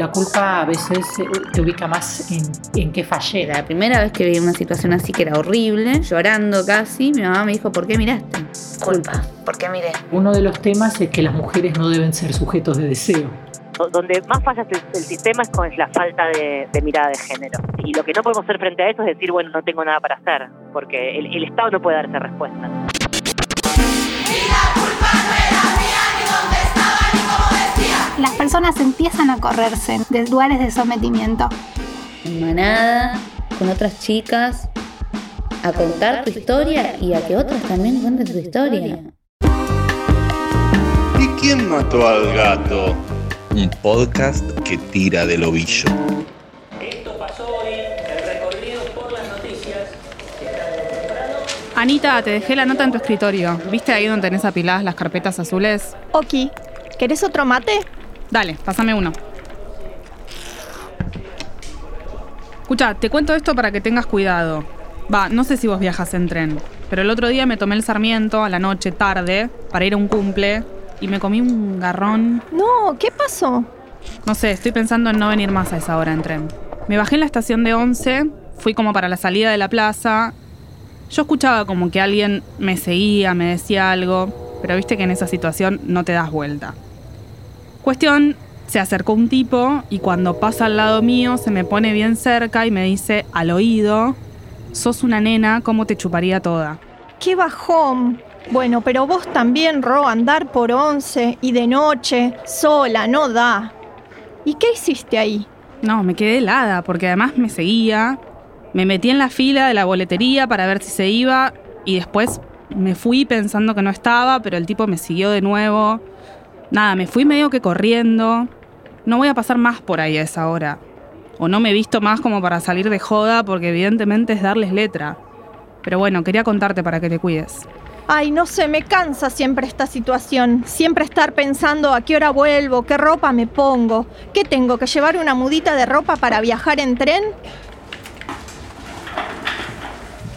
La culpa a veces eh, te ubica más en, en qué fallé. La primera vez que vi una situación así que era horrible, llorando casi, mi mamá me dijo, ¿por qué miraste? Culpa, ¿por qué miré? Uno de los temas es que las mujeres no deben ser sujetos de deseo. Donde más falla el, el sistema es con la falta de, de, mirada de género. Y lo que no podemos hacer frente a eso es decir, bueno, no tengo nada para hacer, porque el, el Estado no puede dar esa respuesta. Personas empiezan a correrse de lugares de sometimiento. En manada, con otras chicas, a contar tu historia y a que otras también cuenten su historia. ¿Y quién mató al gato? Un podcast que tira del ovillo. Esto pasó hoy, el recorrido por las noticias. Anita, te dejé la nota en tu escritorio. ¿Viste ahí donde tenés apiladas las carpetas azules? Ok. ¿Querés otro mate? Dale, pásame uno. Escucha, te cuento esto para que tengas cuidado. Va, no sé si vos viajas en tren, pero el otro día me tomé el Sarmiento a la noche tarde para ir a un cumple y me comí un garrón. No, ¿qué pasó? No sé, estoy pensando en no venir más a esa hora en tren. Me bajé en la estación de 11, fui como para la salida de la plaza. Yo escuchaba como que alguien me seguía, me decía algo, pero viste que en esa situación no te das vuelta. Cuestión, se acercó un tipo y cuando pasa al lado mío se me pone bien cerca y me dice al oído, sos una nena, ¿cómo te chuparía toda? ¡Qué bajón! Bueno, pero vos también, Ro, andar por once y de noche, sola, no da. ¿Y qué hiciste ahí? No, me quedé helada porque además me seguía. Me metí en la fila de la boletería para ver si se iba y después me fui pensando que no estaba, pero el tipo me siguió de nuevo. Nada, me fui medio que corriendo. No voy a pasar más por ahí a esa hora. O no me he visto más como para salir de joda porque evidentemente es darles letra. Pero bueno, quería contarte para que te cuides. Ay, no sé, me cansa siempre esta situación. Siempre estar pensando a qué hora vuelvo, qué ropa me pongo. ¿Qué tengo que llevar una mudita de ropa para viajar en tren?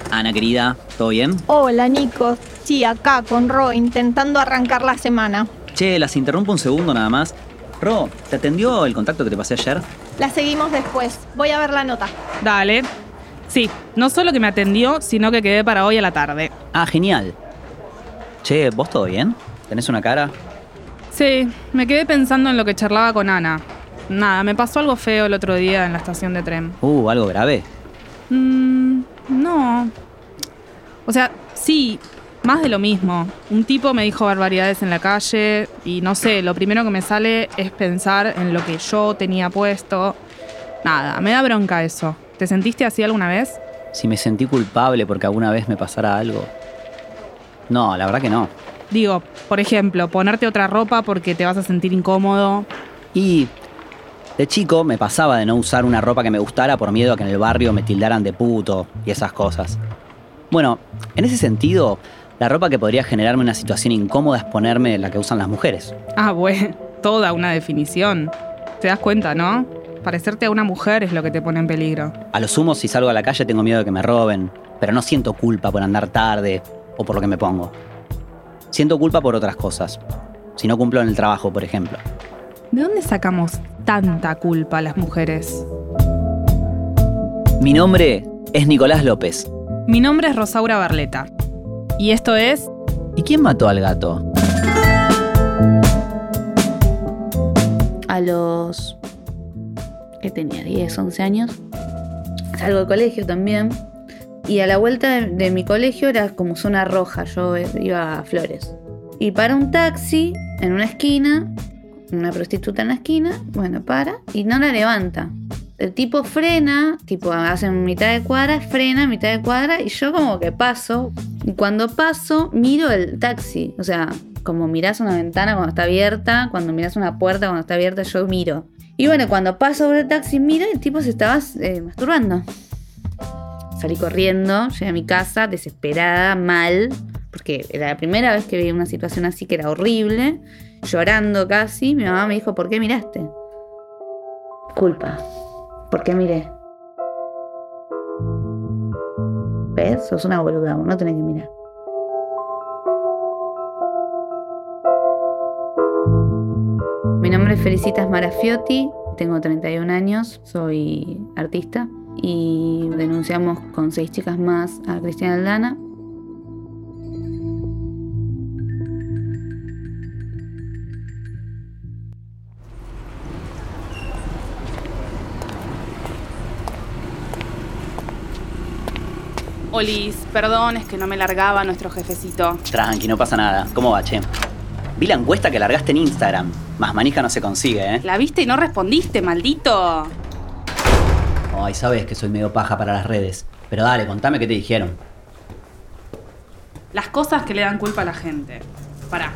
Ana querida, ¿todo bien? Hola, Nico. Sí, acá con Ro, intentando arrancar la semana. Che, las interrumpo un segundo nada más. Ro, ¿te atendió el contacto que te pasé ayer? La seguimos después. Voy a ver la nota. Dale. Sí, no solo que me atendió, sino que quedé para hoy a la tarde. Ah, genial. Che, ¿vos todo bien? ¿Tenés una cara? Sí, me quedé pensando en lo que charlaba con Ana. Nada, me pasó algo feo el otro día en la estación de tren. Uh, ¿algo grave? Mm, no. O sea, sí, más de lo mismo. Un tipo me dijo barbaridades en la calle y no sé, lo primero que me sale es pensar en lo que yo tenía puesto. Nada, me da bronca eso. ¿Te sentiste así alguna vez? Si me sentí culpable porque alguna vez me pasara algo. No, la verdad que no. Digo, por ejemplo, ponerte otra ropa porque te vas a sentir incómodo. Y de chico me pasaba de no usar una ropa que me gustara por miedo a que en el barrio me tildaran de puto y esas cosas. Bueno, en ese sentido, la ropa que podría generarme una situación incómoda es ponerme la que usan las mujeres. Ah, bueno, toda una definición. Te das cuenta, ¿no? Parecerte a una mujer es lo que te pone en peligro. A lo sumo, si salgo a la calle tengo miedo de que me roben, pero no siento culpa por andar tarde o por lo que me pongo. Siento culpa por otras cosas. Si no cumplo en el trabajo, por ejemplo. ¿De dónde sacamos tanta culpa las mujeres? Mi nombre es Nicolás López. Mi nombre es Rosaura Barleta. Y esto es... ¿Y quién mató al gato? A los... ¿Qué tenía? ¿10, 11 años? Salgo del colegio también. Y a la vuelta de, de, mi colegio era como zona roja, yo iba a Flores. Y para un taxi en una esquina, una prostituta en la esquina, bueno, para y no la levanta. El tipo frena, tipo hace mitad de cuadra, frena mitad de cuadra y yo como que paso. Cuando paso, miro el taxi. O sea, como mirás una ventana cuando está abierta, cuando mirás una puerta cuando está abierta, yo miro. Y bueno, cuando paso por el taxi, miro y el tipo se estaba eh, masturbando. Salí corriendo, llegué a mi casa, desesperada, mal, porque era la primera vez que vi una situación así que era horrible, llorando casi. Mi mamá me dijo, ¿por qué miraste? Culpa. ¿Por qué miré? ¿Ves? Sos una boluda, no tenés que mirar. Mi nombre es Felicitas Marafiotti, Tengo 31 años, soy artista y denunciamos con seis chicas más a Cristina Aldana. Olis, perdón, es que no me largaba nuestro jefecito. Tranqui, no pasa nada. ¿Cómo va, che? Vi la encuesta que largaste en Instagram. Más manija no se consigue, ¿eh? La viste y no respondiste, maldito. Ay, sabes que soy medio paja para las redes. Pero dale, contame qué te dijeron. Las cosas que le dan culpa a la gente. Pará.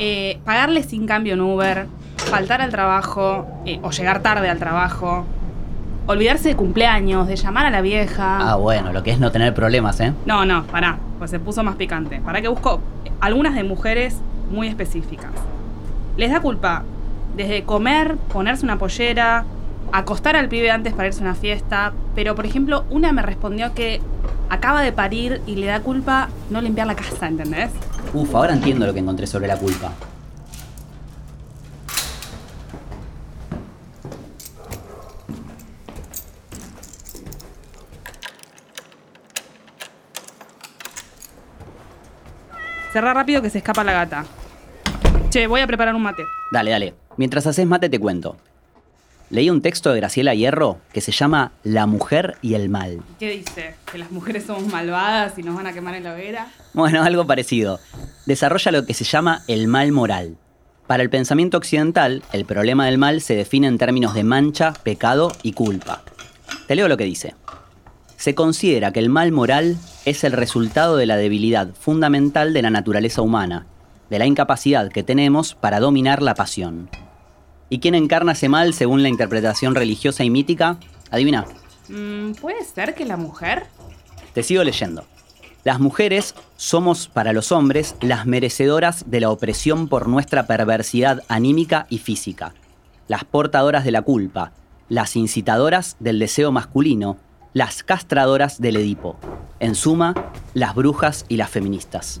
Eh, pagarle sin cambio en Uber, faltar al trabajo eh, o llegar tarde al trabajo, olvidarse de cumpleaños, de llamar a la vieja. Ah, bueno, lo que es no tener problemas, ¿eh? No, no, pará, pues se puso más picante. Para que busco algunas de mujeres muy específicas. Les da culpa desde comer, ponerse una pollera, acostar al pibe antes para irse a una fiesta, pero por ejemplo, una me respondió que acaba de parir y le da culpa no limpiar la casa, ¿entendés? Uf, ahora entiendo lo que encontré sobre la culpa. Cerra rápido que se escapa la gata. Che, voy a preparar un mate. Dale, dale. Mientras haces mate te cuento. Leí un texto de Graciela Hierro que se llama La mujer y el mal. ¿Qué dice? ¿Que las mujeres somos malvadas y nos van a quemar en la hoguera? Bueno, algo parecido. Desarrolla lo que se llama el mal moral. Para el pensamiento occidental, el problema del mal se define en términos de mancha, pecado y culpa. Te leo lo que dice. Se considera que el mal moral es el resultado de la debilidad fundamental de la naturaleza humana, de la incapacidad que tenemos para dominar la pasión. ¿Y quién encarna ese mal según la interpretación religiosa y mítica? Adivina. Mm, ¿Puede ser que la mujer? Te sigo leyendo. Las mujeres somos para los hombres las merecedoras de la opresión por nuestra perversidad anímica y física, las portadoras de la culpa, las incitadoras del deseo masculino, las castradoras del Edipo. En suma, las brujas y las feministas.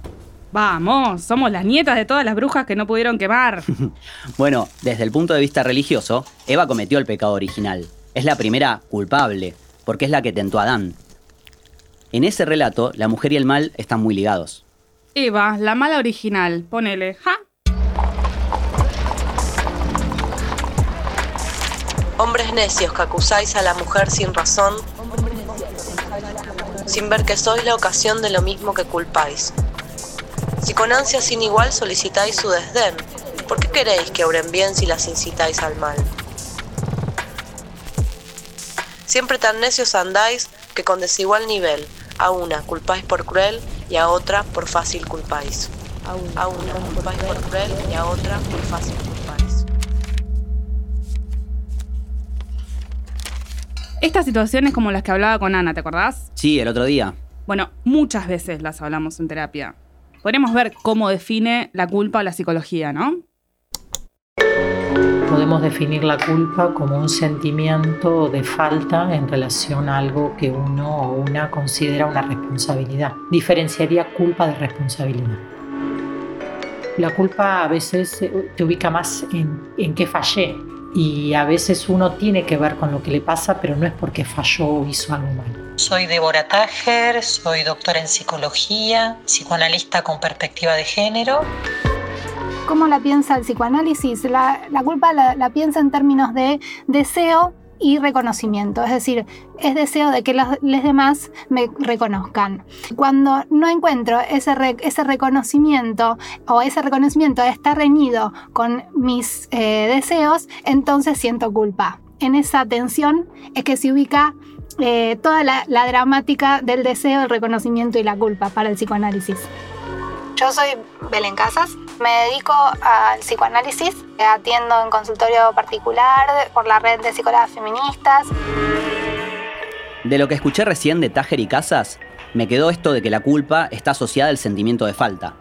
Vamos, somos las nietas de todas las brujas que no pudieron quemar. Bueno, desde el punto de vista religioso, Eva cometió el pecado original. Es la primera culpable, porque es la que tentó a Adán. En ese relato, la mujer y el mal están muy ligados. Eva, la mala original, ponele, ¿ja? Hombres necios que acusáis a la mujer sin razón, sin ver que sois la ocasión de lo mismo que culpáis. Si con ansia sin igual solicitáis su desdén, ¿por qué queréis que obren bien si las incitáis al mal? Siempre tan necios andáis que con desigual nivel, a una culpáis por cruel y a otra por fácil culpáis. A una culpáis por cruel y a otra por fácil culpáis. Estas situaciones como las que hablaba con Ana, ¿te acordás? Sí, el otro día. Bueno, muchas veces las hablamos en terapia. Podríamos ver cómo define la culpa la psicología, ¿no? Podemos definir la culpa como un sentimiento de falta en relación a algo que uno o una considera una responsabilidad. Diferenciaría culpa de responsabilidad. La culpa a veces eh, te ubica más en, en qué fallé y a veces uno tiene que ver con lo que le pasa, pero no es porque falló o hizo algo mal. Soy Débora Tajer, soy doctora en psicología, psicoanalista con perspectiva de género. ¿Cómo la piensa el psicoanálisis? La, la culpa la, la, piensa en términos de deseo y reconocimiento, es decir, es deseo de que los, demás me reconozcan. Cuando no encuentro ese, re, ese reconocimiento o ese reconocimiento está reñido con mis eh, deseos, entonces siento culpa. En esa tensión es que se ubica eh, toda la, la dramática del deseo, el reconocimiento y la culpa para el psicoanálisis. Yo soy Belén Casas, me dedico al psicoanálisis, atiendo en consultorio particular por la red de psicólogas feministas. De lo que escuché recién de Tajer y Casas, me quedó esto de que la culpa está asociada al sentimiento de falta.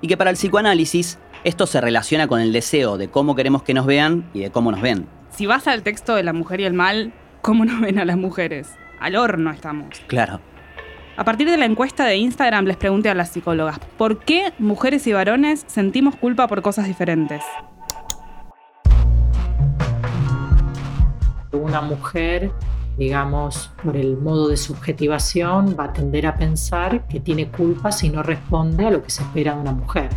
Y que para el psicoanálisis, esto se relaciona con el deseo de cómo queremos que nos vean y de cómo nos ven. Si vas al texto de la mujer y el mal, ¿cómo nos ven a las mujeres? Al horno estamos. Claro. A partir de la encuesta de Instagram les pregunté a las psicólogas, ¿por qué mujeres y varones sentimos culpa por cosas diferentes? Una mujer, digamos, por el modo de subjetivación, va a tender a pensar que tiene culpa si no responde a lo que se espera de una mujer.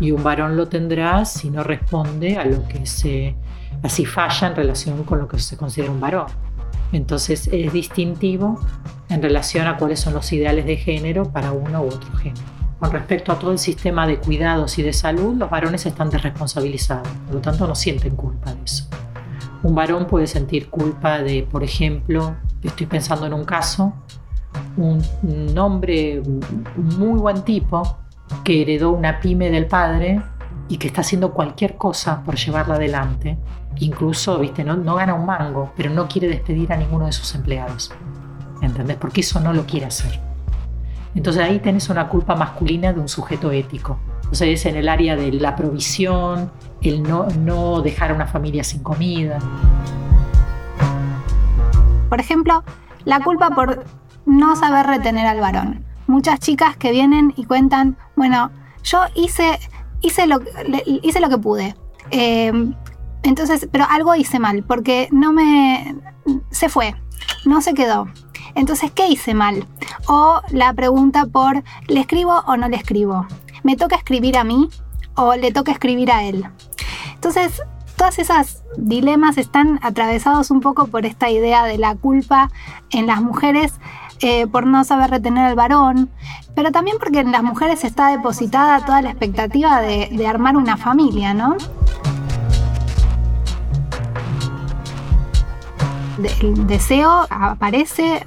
Y un varón lo tendrá si no responde a lo que se, así falla en relación con lo que se considera un varón. Entonces es distintivo en relación a cuáles son los ideales de género para uno u otro género. Con respecto a todo el sistema de cuidados y de salud, los varones están desresponsabilizados, por lo tanto no sienten culpa de eso. Un varón puede sentir culpa de, por ejemplo, estoy pensando en un caso, un, hombre, muy buen tipo, que heredó una pyme del padre y que está haciendo cualquier cosa por llevarla adelante. Incluso, viste, no gana un mango, pero no quiere despedir a ninguno de sus empleados. ¿Entendés? Porque eso no lo quiere hacer. Entonces ahí tenés una culpa masculina de un sujeto ético. Entonces es en el área de la provisión, el no, no dejar a una familia sin comida. Por ejemplo, la culpa por no saber retener al varón. Muchas chicas que vienen y cuentan, bueno, yo hice, hice, lo, hice lo que pude. Eh, entonces, pero algo hice mal, porque no me... se fue, no se quedó. Entonces, ¿qué hice mal? O la pregunta por, ¿le escribo o no le escribo? ¿Me toca escribir a mí o le toca escribir a él? Entonces, todas esas dilemas están atravesados un poco por esta idea de la culpa en las mujeres eh, por no saber retener al varón, pero también porque en las mujeres está depositada toda la expectativa de, de armar una familia, ¿no? El deseo aparece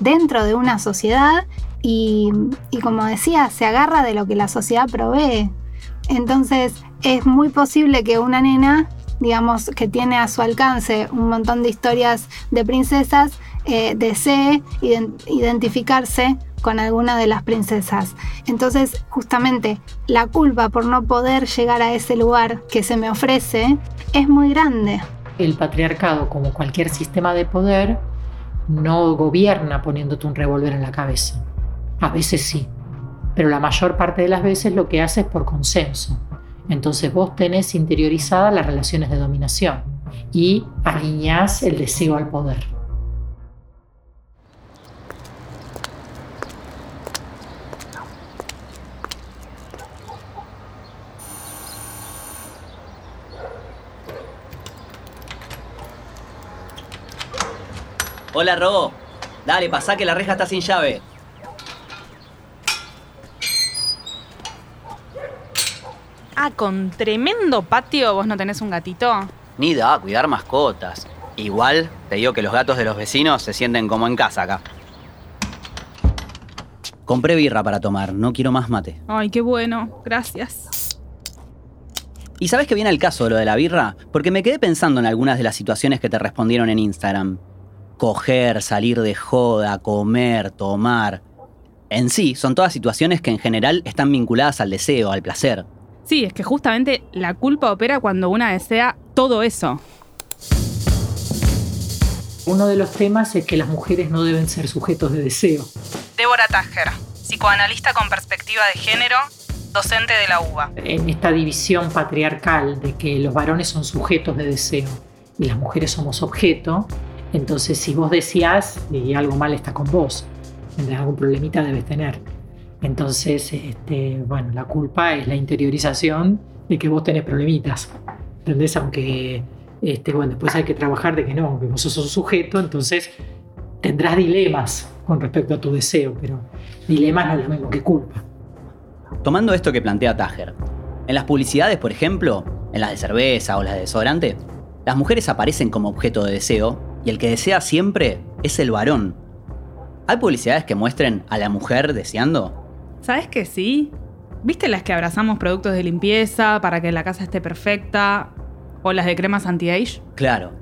dentro de una sociedad y, como decía, se agarra de lo que la sociedad provee. Entonces es muy posible que una nena, digamos, que tiene a su alcance un montón de historias de princesas, eh, desee iden- identificarse con alguna de las princesas. Entonces, justamente, la culpa por no poder llegar a ese lugar que se me ofrece es muy grande. El patriarcado, como cualquier sistema de poder, no gobierna poniéndote un revólver en la cabeza. A veces sí, pero la mayor parte de las veces lo que hace es por consenso. Entonces vos tenés interiorizadas las relaciones de dominación y alineás el deseo al poder. Hola, Ro. Dale, pasá que la reja está sin llave. Ah, con tremendo patio, vos no tenés un gatito. Ni da, cuidar mascotas. Igual, te digo que los gatos de los vecinos se sienten como en casa acá. Compré birra para tomar, no quiero más mate. Ay, qué bueno, gracias. ¿Y sabes que viene el caso de lo de la birra? Porque me quedé pensando en algunas de las situaciones que te respondieron en Instagram. Coger, salir de joda, comer, tomar. En sí, son todas situaciones que en general están vinculadas al deseo, al placer. Sí, es que justamente la culpa opera cuando una desea todo eso. Uno de los temas es que las mujeres no deben ser sujetos de deseo. Débora Tajer, psicoanalista con perspectiva de género, docente de la UBA. En esta división patriarcal de que los varones son sujetos de deseo y las mujeres somos objeto, entonces si vos decías y algo mal está con vos, algún problemita debes tener. Entonces, este, bueno, la culpa es la interiorización de que vos tenés problemitas. ¿Entendés? Aunque, este, bueno, después hay que trabajar de que no, que vos sos un sujeto, entonces tendrás dilemas con respecto a tu deseo, pero dilemas no es lo mismo que culpa. Tomando esto que plantea Tajer, en las publicidades, por ejemplo, en las de cerveza o las de desodorante, las mujeres aparecen como objeto de deseo y el que desea siempre es el varón. ¿Hay publicidades que muestren a la mujer deseando? ¿Sabes que sí? ¿Viste las que abrazamos productos de limpieza para que la casa esté perfecta? ¿O las de cremas anti-age? Claro.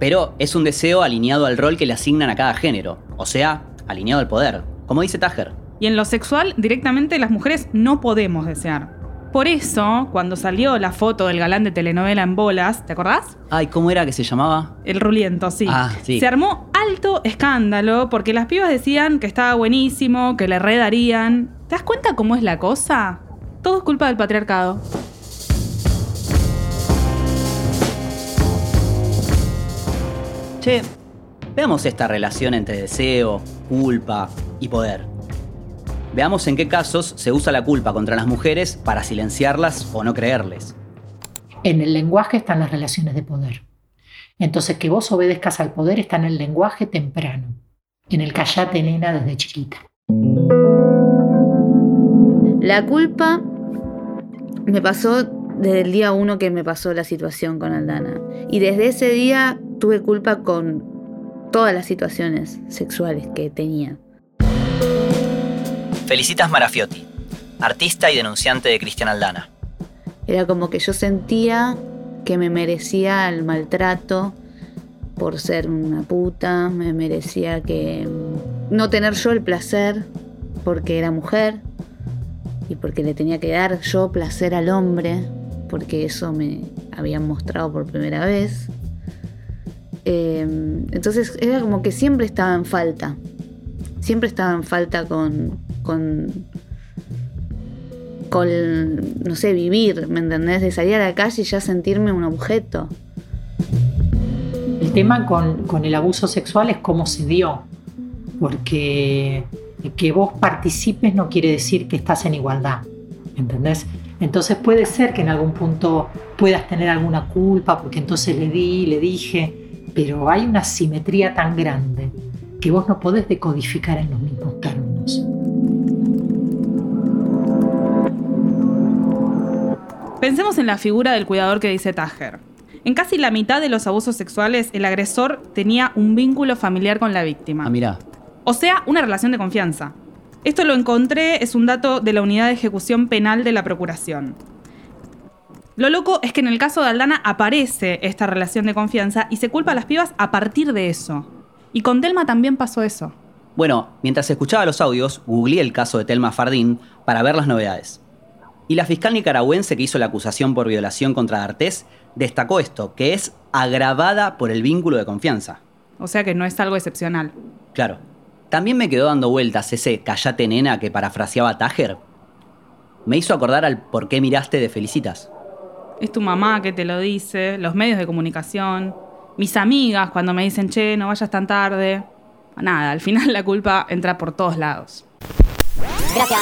Pero es un deseo alineado al rol que le asignan a cada género, o sea, alineado al poder, como dice Tajer. Y en lo sexual, directamente las mujeres no podemos desear. Por eso, cuando salió la foto del galán de telenovela en bolas, ¿te acordás? Ay, ¿cómo era que se llamaba? El ruliento, sí. Ah, sí. Se armó alto escándalo porque las pibas decían que estaba buenísimo, que le redarían. ¿Te das cuenta cómo es la cosa? Todo es culpa del patriarcado. Che, veamos esta relación entre deseo, culpa y poder. Veamos en qué casos se usa la culpa contra las mujeres para silenciarlas o no creerles. En el lenguaje están las relaciones de poder. Entonces, que vos obedezcas al poder está en el lenguaje temprano, en el callate nena desde chiquita. La culpa me pasó desde el día uno que me pasó la situación con Aldana. Y desde ese día tuve culpa con todas las situaciones sexuales que tenía. Felicitas Marafiotti, artista y denunciante de Cristian Aldana. Era como que yo sentía que me merecía el maltrato por ser una puta, me merecía que no tener yo el placer porque era mujer y porque le tenía que dar yo placer al hombre, porque eso me habían mostrado por primera vez. Eh, entonces era como que siempre estaba en falta, siempre estaba en falta con, con, con, no sé, vivir, ¿me entendés? De salir a la calle y ya sentirme un objeto. El tema con, con el abuso sexual es cómo se dio, porque que vos participes no quiere decir que estás en igualdad, ¿entendés? Entonces puede ser que en algún punto puedas tener alguna culpa, porque entonces le di, le dije, pero hay una simetría tan grande que vos no podés decodificar en los mismos Pensemos en la figura del cuidador que dice Tajer. En casi la mitad de los abusos sexuales, el agresor tenía un vínculo familiar con la víctima. Ah, mira. O sea, una relación de confianza. Esto lo encontré, es un dato de la Unidad de Ejecución Penal de la Procuración. Lo loco es que en el caso de Aldana aparece esta relación de confianza y se culpa a las pibas a partir de eso. Y con Telma también pasó eso. Bueno, mientras escuchaba los audios, googleé el caso de Telma Fardín para ver las novedades. Y la fiscal nicaragüense que hizo la acusación por violación contra D'Artés destacó esto, que es agravada por el vínculo de confianza. O sea que no es algo excepcional. Claro. También me quedó dando vueltas ese callate nena que parafraseaba Tajer. Me hizo acordar al por qué miraste de Felicitas. Es tu mamá que te lo dice, los medios de comunicación, mis amigas cuando me dicen, che, no vayas tan tarde. Nada, al final la culpa entra por todos lados. Gracias.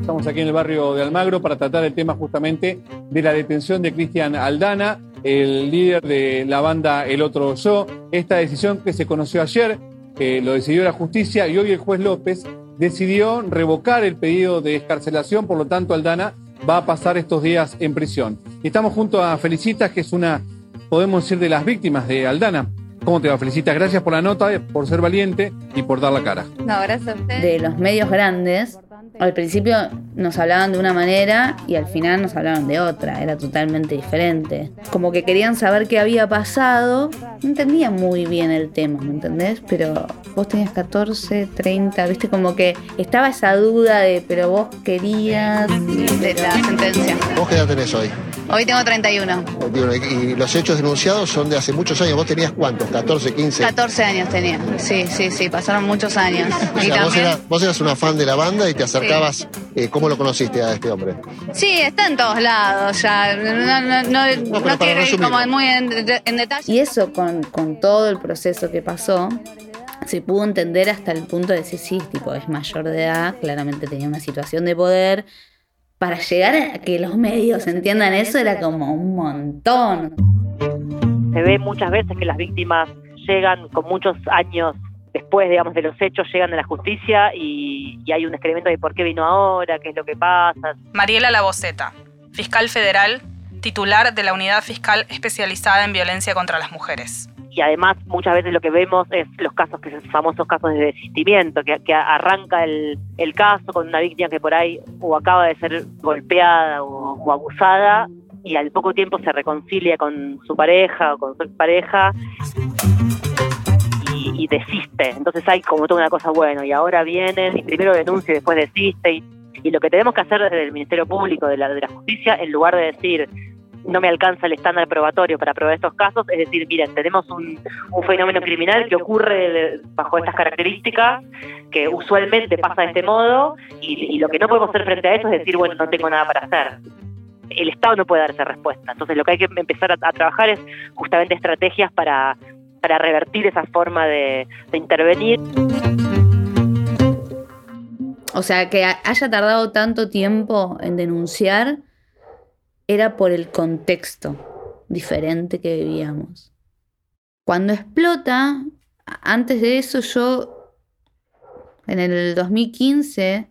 Estamos aquí en el barrio de Almagro para tratar el tema justamente de la detención de Cristian Aldana, el líder de la banda El Otro Yo. Esta decisión que se conoció ayer, eh, lo decidió la justicia y hoy el juez López decidió revocar el pedido de escarcelación, por lo tanto Aldana va a pasar estos días en prisión. Y estamos junto a Felicitas, que es una, podemos decir, de las víctimas de Aldana. ¿Cómo te va, Felicitas? Gracias por la nota, por ser valiente y por dar la cara. No, gracias a usted. De los medios grandes, al principio nos hablaban de una manera y al final nos hablaban de otra, era totalmente diferente. Como que querían saber qué había pasado, no entendía muy bien el tema, ¿me entendés? Pero vos tenías 14, 30, viste, como que estaba esa duda de, pero vos querías de la sentencia. ¿Vos qué edad tenés hoy? Hoy tengo 31. Y los hechos denunciados son de hace muchos años. ¿Vos tenías cuántos? ¿14, 15? 14 años tenía. Sí, sí, sí, pasaron muchos años. O sea, vos, eras, vos eras una fan de la banda y te acercabas. Eh, ¿Cómo lo conociste a este hombre? Sí, está en todos lados ya. No, no, no, no quiero ir como muy en, en, detalle. Y eso con, con todo el proceso que pasó, se pudo entender hasta el punto de decir, sí, tipo, es mayor de edad, claramente tenía una situación de poder. Para llegar a que los medios entiendan eso era como un montón. Se ve muchas veces que las víctimas llegan con muchos años después, digamos, de los hechos, llegan a la justicia y, y hay un experimento de por qué vino ahora, qué es lo que pasa. Mariela Laboceta, fiscal federal, titular de la Unidad Fiscal Especializada en Violencia contra las Mujeres y además muchas veces lo que vemos es los casos, que son famosos casos de desistimiento, que, arranca el, el, caso con una víctima que por ahí o acaba de ser golpeada o, abusada y al poco tiempo se reconcilia con su pareja o con su pareja y, y, desiste. Entonces hay como toda una cosa, bueno, y ahora vienen y primero denuncia y después desiste. Y, y lo que tenemos que hacer desde el Ministerio Público, de la, de la Justicia, en lugar de decir no me alcanza el estándar probatorio para probar estos casos, es decir, miren, tenemos un, fenómeno criminal que ocurre bajo estas características, que usualmente pasa de este modo, y, lo que no podemos hacer frente a eso es decir, bueno, no tengo nada para hacer. El Estado no puede dar esa respuesta. Entonces lo que hay que empezar a, trabajar es justamente estrategias para, para revertir esa forma de, intervenir. O sea, que ha- haya tardado tanto tiempo en denunciar era por el contexto diferente que vivíamos. Cuando explota, antes de eso yo, en el 2015,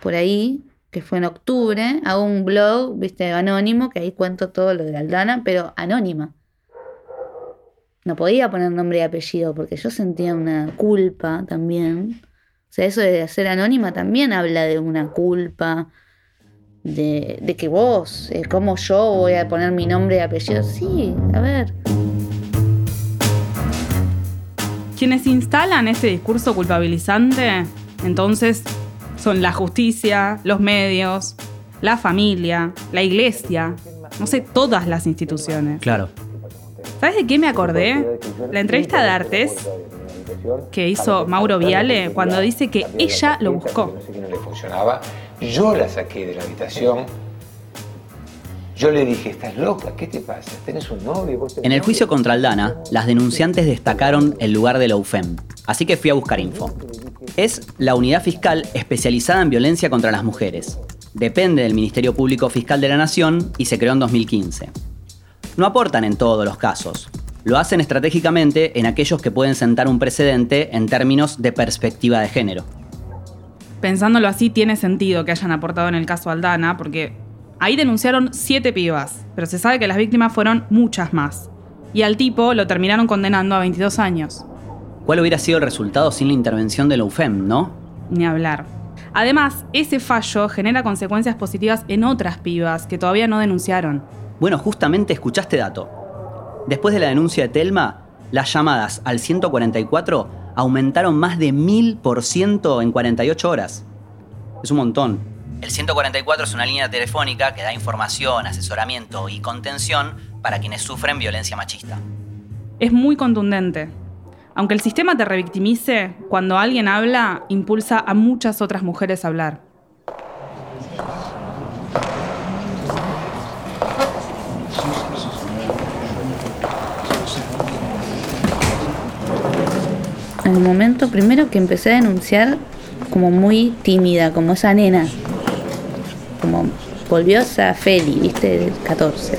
por ahí, que fue en octubre, hago un blog, viste, anónimo, que ahí cuento todo lo de Aldana, pero anónima. No podía poner nombre y apellido porque yo sentía una culpa también. O sea, eso de ser anónima también habla de una culpa, de, de que vos, eh, ¿cómo yo voy a poner mi nombre y apellido? Sí, a ver. Quienes instalan este discurso culpabilizante, entonces, son la justicia, los medios, la familia, la iglesia, no sé, todas las instituciones. Claro. ¿Sabes de qué me acordé? La entrevista de Artes que hizo Mauro Viale cuando dice que ella lo buscó. Yo la saqué de la habitación. Yo le dije, estás loca, ¿qué te pasa? ¿Tenés un novio? ¿Vos tenés En el novio?". juicio contra Aldana, las denunciantes destacaron el lugar de la UFEM, así que fui a buscar info. Es la unidad fiscal especializada en violencia contra las mujeres. Depende del Ministerio Público Fiscal de la Nación y se creó en 2015. No aportan en todos los casos. Lo hacen estratégicamente en aquellos que pueden sentar un precedente en términos de perspectiva de género. Pensándolo así, tiene sentido que hayan aportado en el caso Aldana, porque ahí denunciaron siete pibas, pero se sabe que las víctimas fueron muchas más. Y al tipo lo terminaron condenando a 22 años. ¿Cuál hubiera sido el resultado sin la intervención de la UFEM, no? Ni hablar. Además, ese fallo genera consecuencias positivas en otras pibas que todavía no denunciaron. Bueno, justamente escuchaste dato. Después de la denuncia de Telma, las llamadas al 144 aumentaron más de 1000% en 48 horas. Es un montón. El 144 es una línea telefónica que da información, asesoramiento y contención para quienes sufren violencia machista. Es muy contundente. Aunque el sistema te revictimice, cuando alguien habla, impulsa a muchas otras mujeres a hablar. En el momento primero que empecé a denunciar como muy tímida, como esa nena. Como volvió esa Feli, viste, del 14.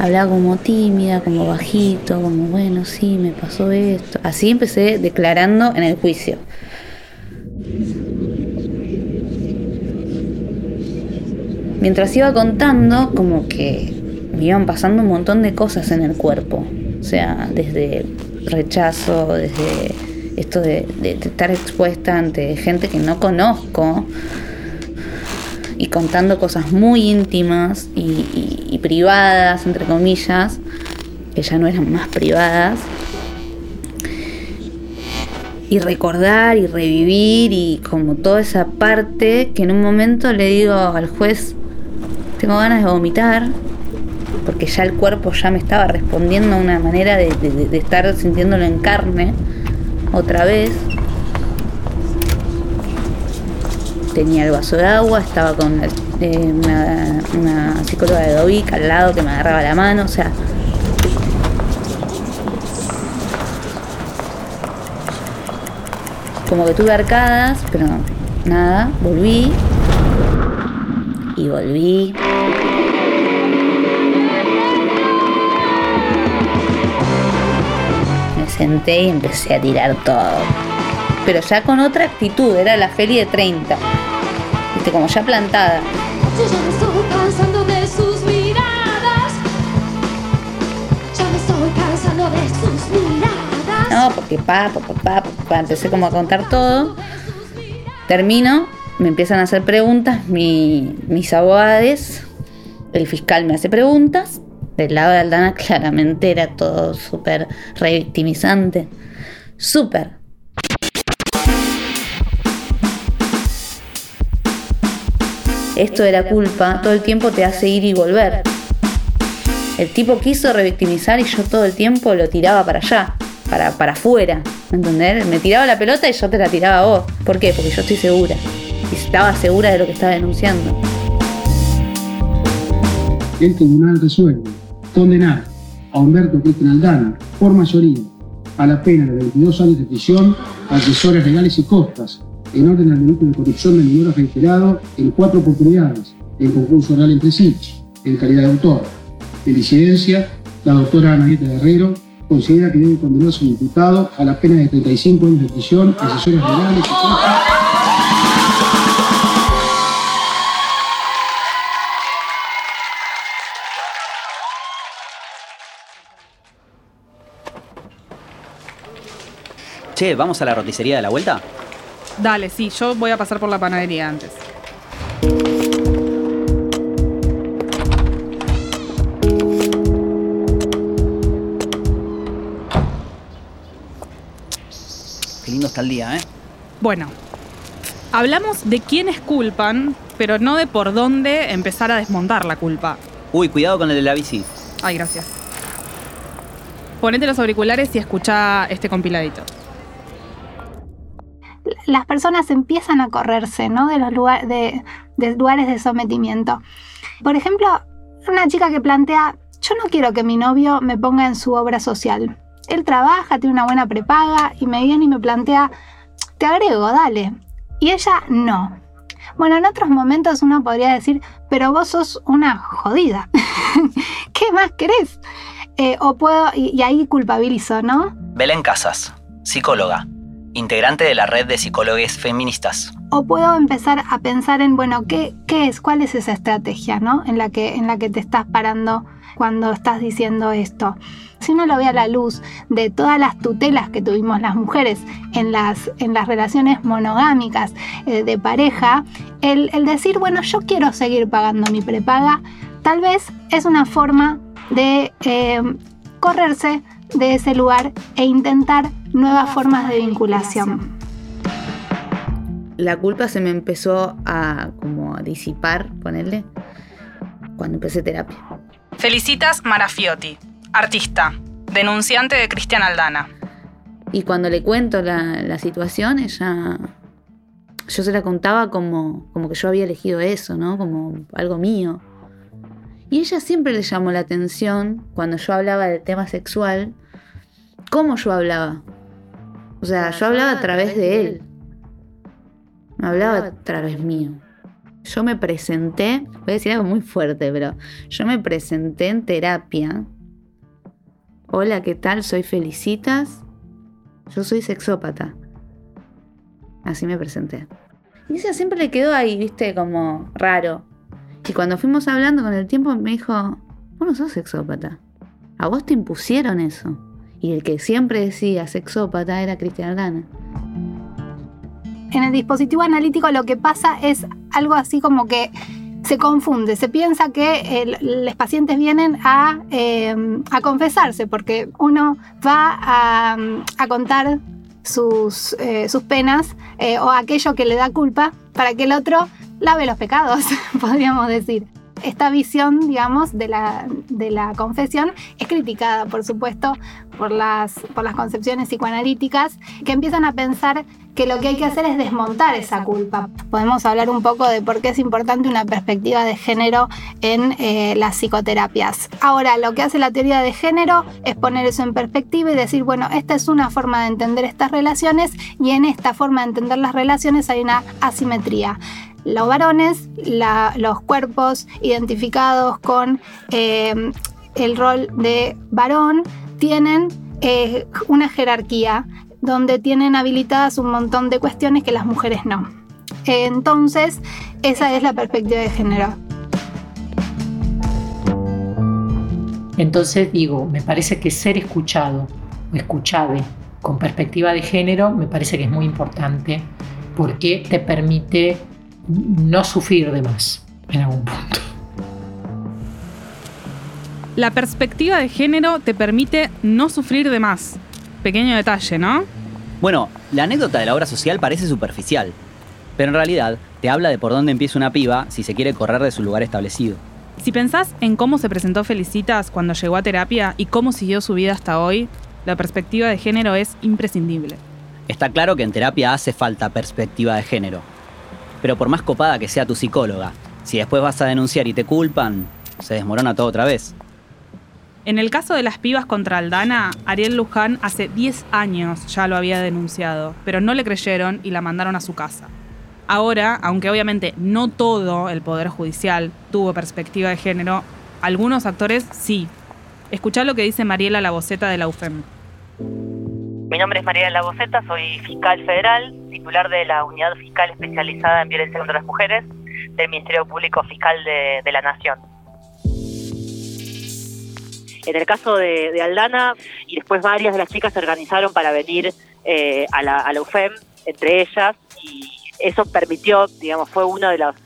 Hablaba como tímida, como bajito, como bueno, sí, me pasó esto. Así empecé declarando en el juicio. Mientras iba contando, como que me iban pasando un montón de cosas en el cuerpo. O sea, desde rechazo, desde esto de, estar expuesta ante gente que no conozco y contando cosas muy íntimas y privadas, entre comillas, que ya no eran más privadas. Y recordar y revivir y como toda esa parte que en un momento le digo al juez, tengo ganas de vomitar, porque ya el cuerpo ya me estaba respondiendo a una manera de, estar sintiéndolo en carne otra vez. Tenía el vaso de agua, estaba con eh, una, una psicóloga de Dovic al lado que me agarraba la mano, o sea. Como que tuve arcadas, pero nada, volví. Y volví. Y empecé a tirar todo. Pero ya con otra actitud, era la Feli de 30. Viste, como ya plantada. Yo ya me estoy cansando de sus miradas. Ya me estoy cansando de sus miradas. No, porque pa, pa, pa, pa, pa, pa, empecé como a contar todo. Termino, me empiezan a hacer preguntas mi- mis abogados. El fiscal me hace preguntas. Del lado de Aldana claramente era todo súper revictimizante. Súper. esto de la culpa todo el tiempo te hace ir y volver. El tipo quiso revictimizar y yo todo el tiempo lo tiraba para allá, para, para afuera. ¿Entendés? Me tiraba la pelota y yo te la tiraba a vos. ¿Por qué? Porque yo estoy segura. Y estaba segura de lo que estaba denunciando. El tribunal resuelve condenar a Humberto Cristian Aldana por mayoría a la pena de 22 años de prisión, accesorias legales y costas, en orden al delito de corrupción de menores reiterado en cuatro oportunidades, en concurso oral entre sí, en calidad de autor. En disidencia, la doctora Anahita Guerrero considera que debe condenarse un imputado a la pena de 35 años de prisión, accesorias legales y costas. Che, ¿vamos a la roticería de la vuelta? Dale, sí, yo voy a pasar por la panadería antes. Qué lindo está el día, ¿eh? Bueno, hablamos de quiénes culpan, pero no de por dónde empezar a desmontar la culpa. Uy, cuidado con el de la bici. Ay, gracias. Ponete los auriculares y escucha este compiladito. Las personas empiezan a correrse ¿no? de los lugar- de, lugares de sometimiento. Por ejemplo, una chica que plantea, yo no quiero que mi novio me ponga en su obra social. Él trabaja, tiene una buena prepaga y me viene y me plantea, te agrego, dale. Y ella no. Bueno, en otros momentos uno podría decir, pero vos sos una jodida. ¿Qué más querés? Eh, o puedo, y, y ahí culpabilizo, ¿no? Belén Casas, psicóloga, integrante de la red de psicólogos feministas. O puedo empezar a pensar en, bueno, ¿qué, qué es? ¿Cuál es esa estrategia, ¿no? En la, que, en la que te estás parando cuando estás diciendo esto. Si uno lo ve a la luz de todas las tutelas que tuvimos las mujeres en las, en las relaciones monogámicas eh, de pareja, el, el decir, bueno, yo quiero seguir pagando mi prepaga, tal vez es una forma de eh, correrse de ese lugar e intentar nuevas formas de vinculación. La culpa se me empezó a como a disipar, ponerle, cuando empecé terapia. Felicitas Marafiotti, artista, denunciante de Cristian Aldana. Y cuando le cuento la, la situación, ella. Yo se la contaba como, como que yo había elegido eso, ¿no? Como algo mío. Y ella siempre le llamó la atención cuando yo hablaba del tema sexual, cómo yo hablaba. O sea, yo hablaba a través de él. No hablaba a través mío. Yo me presenté, voy a decir algo muy fuerte, pero yo me presenté en terapia. Hola, ¿qué tal? Soy Felicitas. Yo soy sexópata. Así me presenté. Y ella siempre le quedó ahí, viste, como raro. Y cuando fuimos hablando con el tiempo me dijo, vos no sos sexópata. A vos te impusieron eso. Y el que siempre decía sexópata era Cristian Aldana. En el dispositivo analítico lo que pasa es algo así como que se confunde, se piensa que los pacientes vienen a, eh, a confesarse porque uno va a, a contar sus, eh, sus penas eh, o aquello que le da culpa para que el otro lave los pecados, podríamos decir. Esta visión, digamos, de la, de la confesión es criticada, por supuesto, por las, por las concepciones psicoanalíticas que empiezan a pensar que lo que hay que hacer es desmontar esa culpa. Podemos hablar un poco de por qué es importante una perspectiva de género en eh, las psicoterapias. Ahora, lo que hace la teoría de género es poner eso en perspectiva y decir, bueno, esta es una forma de entender estas relaciones y en esta forma de entender las relaciones hay una asimetría. Los varones, los cuerpos identificados con eh, el rol de varón, tienen eh, una jerarquía donde tienen habilitadas un montón de cuestiones que las mujeres no. Entonces, esa es la perspectiva de género. Entonces digo, me parece que ser escuchado o escuchade con perspectiva de género me parece que es muy importante porque te permite no sufrir de más en algún punto. La perspectiva de género te permite no sufrir de más. Pequeño detalle, ¿no? Bueno, la anécdota de la obra social parece superficial. Pero en realidad te habla de por dónde empieza una piba si se quiere correr de su lugar establecido. Si pensás en cómo se presentó Felicitas cuando llegó a terapia y cómo siguió su vida hasta hoy, la perspectiva de género es imprescindible. Está claro que en terapia hace falta perspectiva de género. Pero por más copada que sea tu psicóloga, si después vas a denunciar y te culpan, se desmorona todo otra vez. En el caso de las pibas contra Aldana, Ariel Luján hace 10 años ya lo había denunciado, pero no le creyeron y la mandaron a su casa. Ahora, aunque obviamente no todo el Poder Judicial tuvo perspectiva de género, algunos actores sí. Escuchá lo que dice Mariela Laboceta de la UFEM. Mi nombre es Mariela Laboceta, soy fiscal federal, titular de la Unidad Fiscal Especializada en Violencia contra las Mujeres del Ministerio Público Fiscal de, la Nación. En el caso de, Aldana, y después varias de las chicas se organizaron para venir eh, a, la, a la UFEM, entre ellas, y eso permitió, digamos, fue uno de los,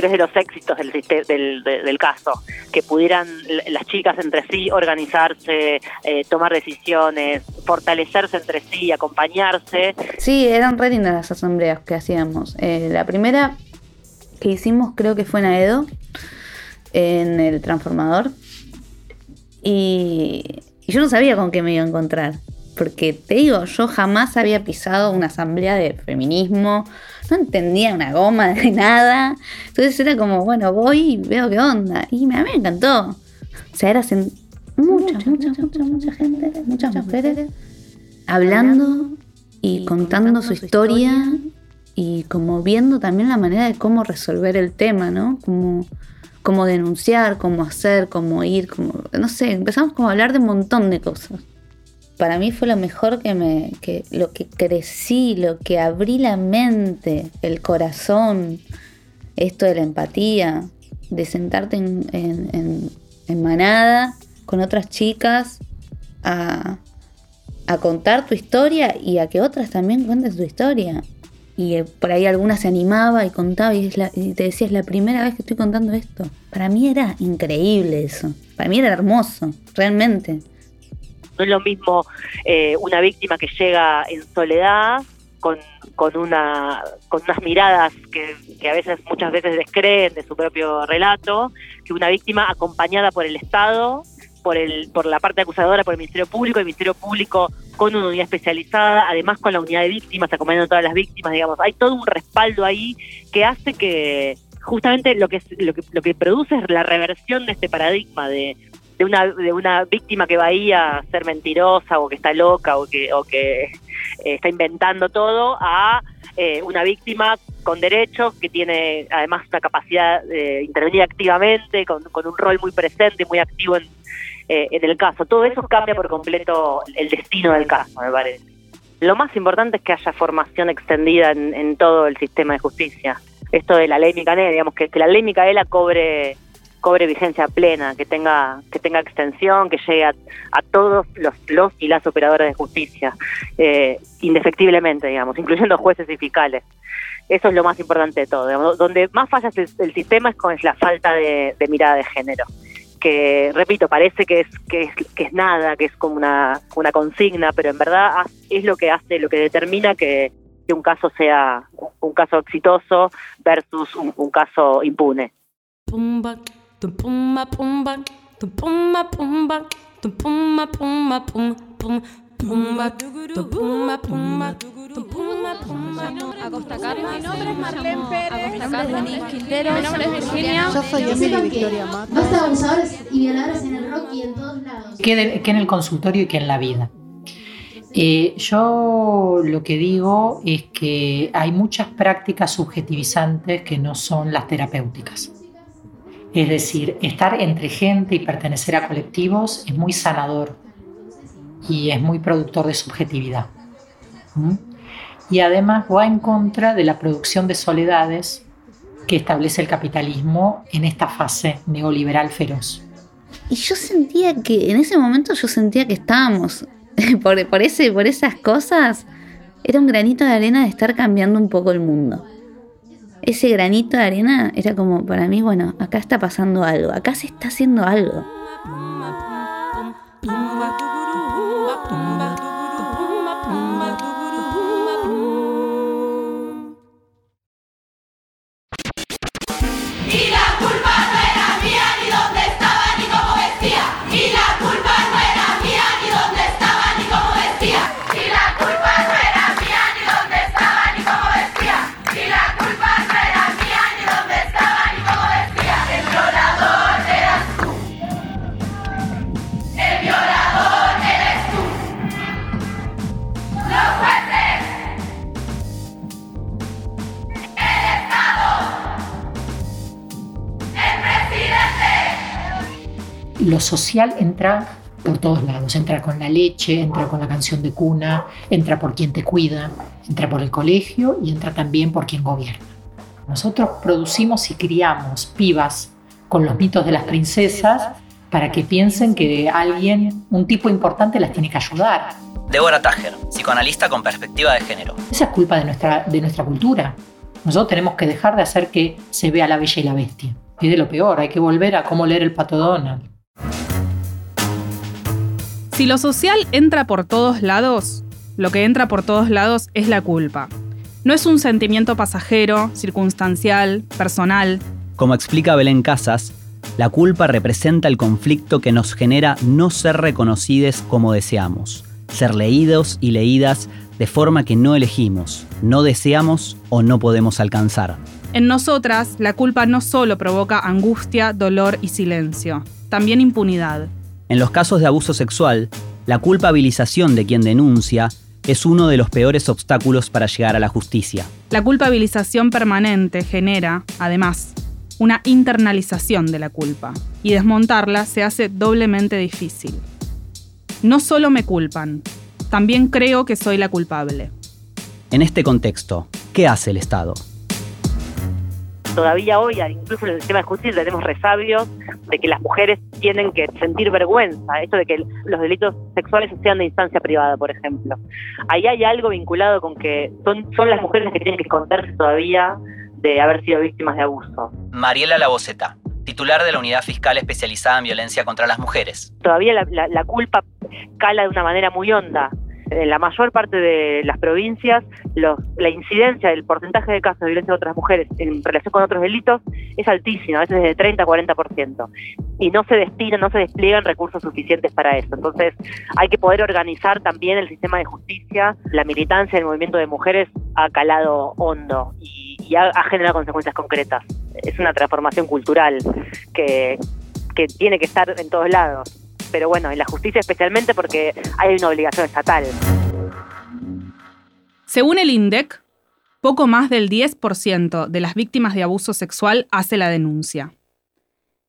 querés, de los éxitos del, del, de- del caso, que pudieran las chicas entre sí organizarse, eh, tomar decisiones, fortalecerse entre sí, acompañarse. Sí, eran re lindas las asambleas que hacíamos. Eh, la primera que hicimos creo que fue en Aedo, en el transformador. Y yo no sabía con qué me iba a encontrar. Porque te digo, yo jamás había pisado una asamblea de feminismo, no entendía una goma de nada. Entonces era como, bueno, voy y veo qué onda. Y a mí me encantó. O sea, era sen- mucha, mucha, mucha, mucha gente, muchas mujeres hablando y contando su historia y como viendo también la manera de cómo resolver el tema, ¿no? Como cómo denunciar, cómo hacer, cómo ir, como no sé, empezamos como a hablar de un montón de cosas. Para mí fue lo mejor que me que lo que crecí, lo que abrí la mente, el corazón, esto de la empatía, de sentarte en, manada con otras chicas a, contar tu historia y a que otras también cuenten su historia. Y eh, por ahí alguna se animaba y contaba y, y te decía, es la primera vez que estoy contando esto. Para mí era increíble eso. Para mí era hermoso, realmente. No es lo mismo eh, una víctima que llega en soledad con, con, una, con unas miradas que, que a veces, muchas veces descreen de su propio relato, que una víctima acompañada por el Estado, por, el, por la parte acusadora, por el Ministerio Público, el Ministerio Público con una unidad especializada, además con la unidad de víctimas, acompañando a todas las víctimas, digamos. Hay todo un respaldo ahí que hace que justamente lo que, lo que, lo que produce es la reversión de este paradigma de, de una, de una víctima que va ahí a ser mentirosa o que está loca o que, o que eh, está inventando todo a eh, una víctima con derechos que tiene además una capacidad de intervenir activamente, con, con un rol muy presente, muy activo en, eh, en el caso. Todo eso cambia por completo el destino del caso, me parece. Lo más importante es que haya formación extendida en, en todo el sistema de justicia. Esto de la ley Micaela, digamos, que, que la ley Micaela cobre cobre vigencia plena, que tenga que tenga extensión, que llegue a, todos los, los y las operadoras de justicia, eh, indefectiblemente, digamos, incluyendo jueces y fiscales. Eso es lo más importante de todo. Donde más falla el, sistema es con la falta de, mirada de género que repito parece que es que es que es nada que es como una una consigna pero en verdad es lo que hace lo que determina que, que un caso sea un caso exitoso versus un, caso impune tum pumba pumba, tum pumba pumba, tum pumba pumba pum pum pumba, tum pumba pumba, tum pumba pumba. Acosta Carlos. Mi nombre es Marlene Pérez. Mi nombre es Denise Quintero. Mi nombre es Virginia. Yo soy Emily Victoria Mata. Basta abusadores y violadores en el rock y en todos lados. que en el consultorio y que en la vida. Eh, yo lo que digo es que hay muchas prácticas subjetivizantes que no son las terapéuticas. Es decir, estar entre gente y pertenecer a colectivos es muy sanador y es muy productor de subjetividad. ¿Mm? Y además va en contra de la producción de soledades que establece el capitalismo en esta fase neoliberal feroz. Y yo sentía que, en ese momento yo sentía que estábamos, por, ese, por esas cosas, era un granito de arena de estar cambiando un poco el mundo. Ese granito de arena era como para mí, bueno, acá está pasando algo, acá se está haciendo algo. Social entra por todos lados. Entra con la leche, entra con la canción de cuna, entra por quien te cuida, entra por el colegio y entra también por quien gobierna. Nosotros producimos y criamos pibas con los mitos de las princesas para que piensen que alguien, un tipo importante, las tiene que ayudar. Débora Tager, psicoanalista con perspectiva de género. Esa es culpa de nuestra, de nuestra cultura. Nosotros tenemos que dejar de hacer que se vea la bella y la bestia. Y de lo peor, hay que volver a cómo leer el pato Donald. Si lo social entra por todos lados, lo que entra por todos lados es la culpa. No es un sentimiento pasajero, circunstancial, personal. Como explica Belén Casas, la culpa representa el conflicto que nos genera no ser reconocidos como deseamos, ser leídos y leídas de forma que no elegimos, no deseamos o no podemos alcanzar. En nosotras, la culpa no solo provoca angustia, dolor y silencio, también impunidad. En los casos de abuso sexual, la culpabilización de quien denuncia es uno de los peores obstáculos para llegar a la justicia. La culpabilización permanente genera, además, una internalización de la culpa, y desmontarla se hace doblemente difícil. No solo me culpan, también creo que soy la culpable. En este contexto, ¿qué hace el Estado? Todavía hoy, incluso en el sistema de justicia, tenemos resabios de que las mujeres tienen que sentir vergüenza, esto de que los delitos sexuales sean de instancia privada, por ejemplo. Ahí hay algo vinculado con que son, son las mujeres las que tienen que esconderse todavía de haber sido víctimas de abuso. Mariela Laboceta, titular de la Unidad Fiscal Especializada en Violencia contra las Mujeres. Todavía la, la- la culpa cala de una manera muy honda. En la mayor parte de las provincias, los- la incidencia del porcentaje de casos de violencia contra las mujeres en relación con otros delitos es altísima, a veces de 30 a 40%. Y no se destinan, no se despliegan recursos suficientes para eso. Entonces, hay que poder organizar también el sistema de justicia. La militancia del movimiento de mujeres ha calado hondo y, y ha, ha generado consecuencias concretas. Es una transformación cultural que, que tiene que estar en todos lados. Pero bueno, en la justicia especialmente porque hay una obligación estatal. Según el INDEC, poco más del 10% de las víctimas de abuso sexual hace la denuncia.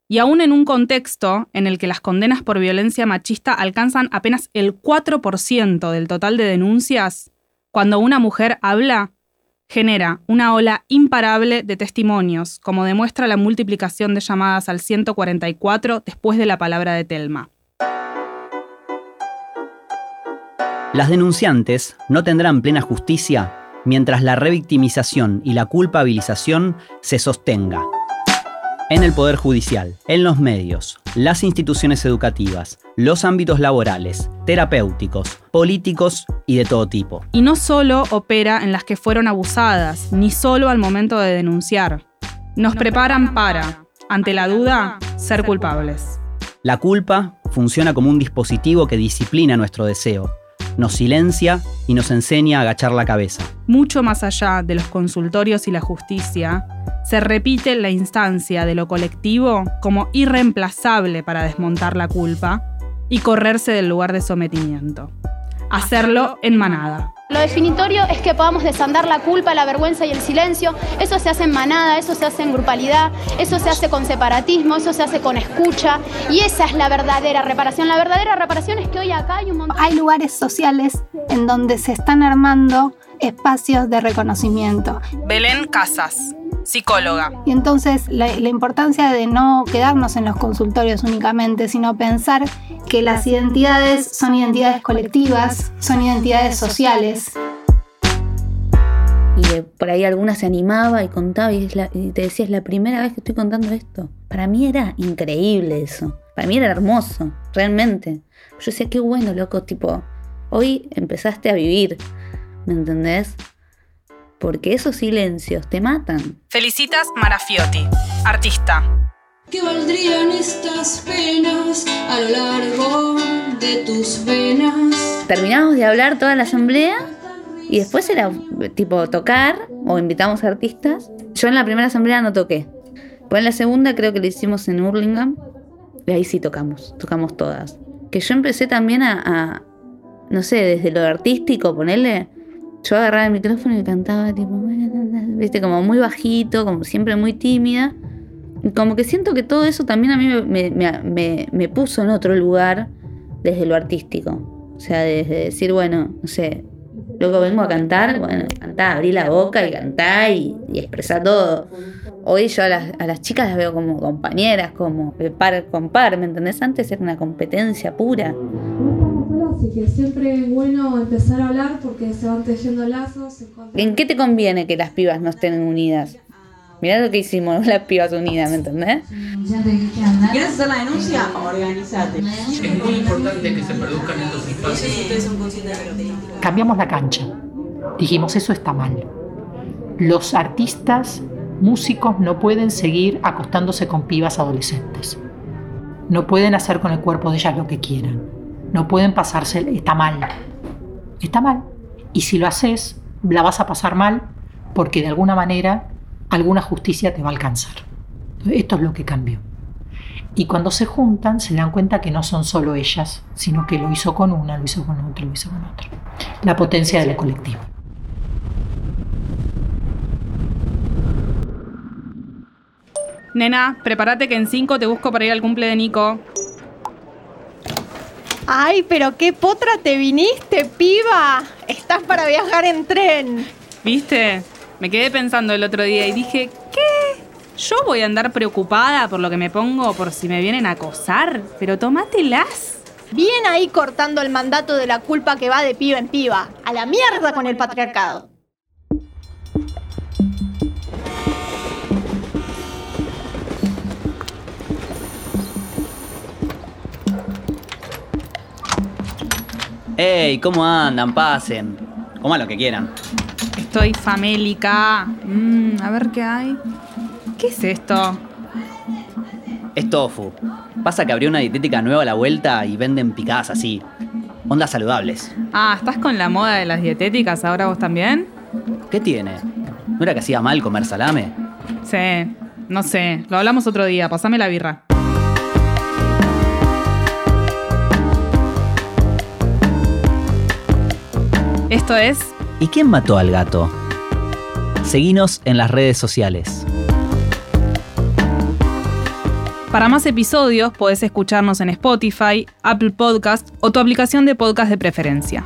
Y aún en un contexto en el que las condenas por violencia machista alcanzan apenas el 4% del total de denuncias, cuando una mujer habla, genera una ola imparable de testimonios, como demuestra la multiplicación de llamadas al 144 después de la palabra de Telma. Las denunciantes no tendrán plena justicia mientras la revictimización y la culpabilización se sostenga. En el Poder Judicial, en los medios, las instituciones educativas, los ámbitos laborales, terapéuticos, políticos y de todo tipo. Y no solo opera en las que fueron abusadas, ni solo al momento de denunciar. Nos preparan para, ante la duda, ser culpables. La culpa funciona como un dispositivo que disciplina nuestro deseo, nos silencia y nos enseña a agachar la cabeza. Mucho más allá de los consultorios y la justicia, se repite la instancia de lo colectivo como irreemplazable para desmontar la culpa y correrse del lugar de sometimiento. Hacerlo en manada. Lo definitorio es que podamos desandar la culpa, la vergüenza y el silencio. Eso se hace en manada, eso se hace en grupalidad, eso se hace con separatismo, eso se hace con escucha. Y esa es la verdadera reparación. La verdadera reparación es que hoy acá hay un montón... Hay lugares sociales en donde se están armando espacios de reconocimiento. Belén Casas, psicóloga. Y entonces la, la importancia de no quedarnos en los consultorios únicamente, sino pensar que las identidades son identidades colectivas, son identidades sociales. Y de- por ahí alguna se animaba y contaba y, es la- y te decía, es la primera vez que estoy contando esto. Para mí era increíble eso. Para mí era hermoso, realmente. Yo decía, qué bueno, loco, tipo, hoy empezaste a vivir, ¿me entendés? Porque esos silencios te matan. Felicitas Marafiotti, artista. ¿Qué valdrían estas penas a lo largo de tus venas? Terminamos de hablar toda la asamblea y después era tipo tocar o invitamos artistas. Yo en la primera asamblea no toqué. Pues en la segunda creo que lo hicimos en Hurlingham y ahí sí tocamos, tocamos todas. Que yo empecé también a, a, no sé, desde lo artístico, ponerle, yo agarraba el micrófono y cantaba tipo, viste, como muy bajito, como siempre muy tímida. Como que siento que todo eso también a mí me, me- me- me puso en otro lugar desde lo artístico. O sea, desde decir, bueno, no sé, luego vengo a cantar, bueno, cantá, abrí la boca y cantá y, y expresá todo. Hoy yo a las, a las chicas las veo como compañeras, como par con par, ¿me entendés? Antes era una competencia pura. Así que siempre es bueno empezar a hablar porque se van tejiendo lazos. ¿En qué te conviene que las pibas no estén unidas? Mirá lo que hicimos las pibas unidas, ¿me entendés? ¿Quieres hacer la denuncia? Organizate. Es muy importante que se produzcan estos espacios. ustedes son conscientes de la característica. Cambiamos la cancha. Dijimos, eso está mal. Los artistas, músicos, no pueden seguir acostándose con pibas adolescentes. No pueden hacer con el cuerpo de ellas lo que quieran. No pueden pasarse, está mal. Está mal. Y si lo haces, la vas a pasar mal porque de alguna manera alguna justicia te va a alcanzar. Esto es lo que cambió. Y cuando se juntan se dan cuenta que no son solo ellas, sino que lo hizo con una, lo hizo con otra, lo hizo con otra. La potencia del colectivo. Nena, prepárate que en 5 te busco para ir al cumple de Nico. Ay, pero qué potra te viniste, piba. Estás para viajar en tren. ¿Viste? Me quedé pensando el otro día y dije, ¿qué? Yo voy a andar preocupada por lo que me pongo por si me vienen a acosar, pero tomátelas. Bien ahí cortando el mandato de la culpa que va de piba en piba. A la mierda con el patriarcado. ¡Ey! ¿Cómo andan? Pasen. Coman lo que quieran. Estoy famélica. Mm, a ver qué hay. ¿Qué es esto? Es tofu. Pasa que abrió una dietética nueva a la vuelta y venden picadas así. Ondas saludables. Ah, ¿estás con la moda de las dietéticas ahora vos también? ¿Qué tiene? ¿No era que hacía mal comer salame? Sí, no sé. Lo hablamos otro día. Pasame la birra. Esto es ¿Y quién mató al gato? Seguinos en las redes sociales. Para más episodios podés escucharnos en Spotify, Apple Podcast o tu aplicación de podcast de preferencia.